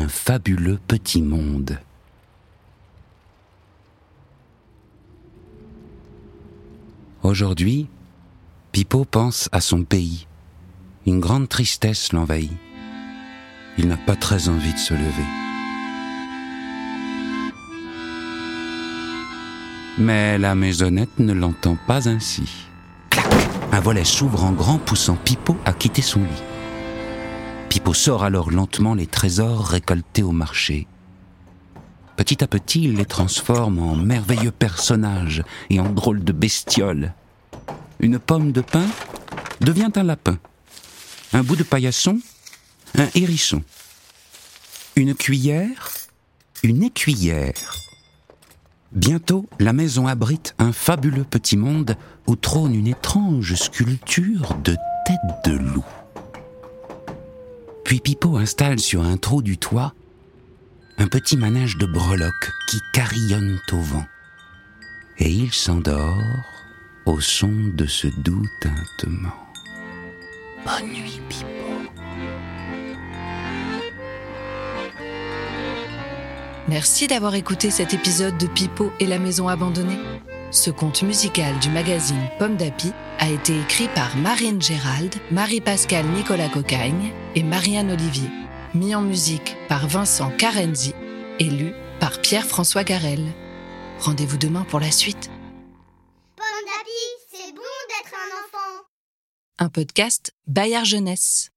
Un fabuleux petit monde. Aujourd'hui, Pipo pense à son pays. Une grande tristesse l'envahit. Il n'a pas très envie de se lever. Mais la maisonnette ne l'entend pas ainsi. Un volet s'ouvre en grand poussant Pipo à quitter son lit. Pipo sort alors lentement les trésors récoltés au marché. Petit à petit, il les transforme en merveilleux personnages et en drôles de bestioles. Une pomme de pin devient un lapin. Un bout de paillasson, un hérisson. Une cuillère, une écuyère. Bientôt, la maison abrite un fabuleux petit monde où trône une étrange sculpture de tête de loup. Puis Pipo installe sur un trou du toit un petit manège de breloques qui carillonnent au vent. Et il s'endort au son de ce doux tintement. Bonne nuit, Pipo. Merci d'avoir écouté cet épisode de Pipo et la maison abandonnée. Ce conte musical du magazine Pomme d'Api a été écrit par Marine Gérald, Marie-Pascale Nicolas Cocagne et Marianne Olivier. Mis en musique par Vincent Carenzi et lu par Pierre-François Garel. Rendez-vous demain pour la suite. Pomme d'api, c'est bon d'être un enfant. Un podcast Bayard Jeunesse.